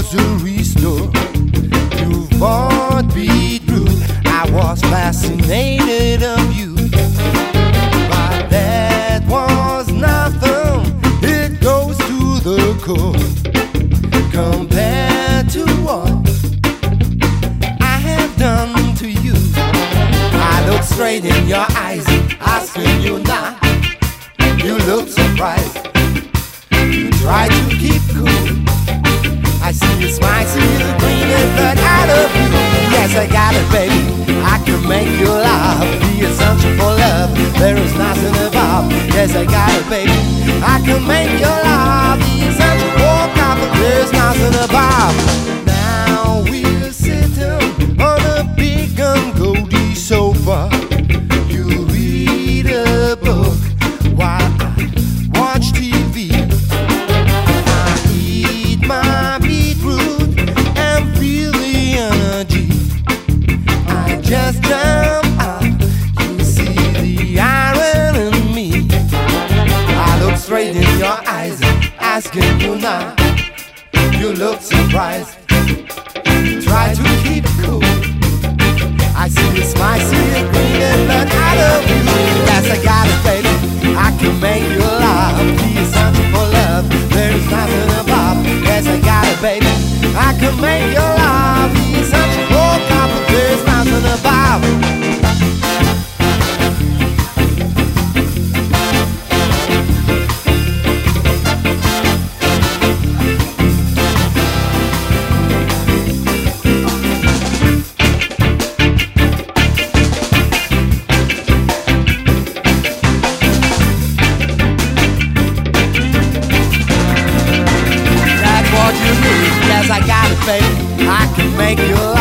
grocery store. You won't be through. I was fascinated of you. But that was nothing. It goes to the core. Compared to what I have done to you. I look straight in your eyes, asking you now. You look surprised. You try to I got it, baby. I can make you laugh. The essential for love, there is nothing above. Yes, I got it, baby. I can make you laugh. Straight in your eyes, asking you now. You look surprised. Try to keep cool. I see you smile, see you grinning, but I love you. Yes, I got it, baby. I can make you laugh. The essential for love, there's nothing above. Yes, I got it, baby. I can make you laugh. I can make you laugh.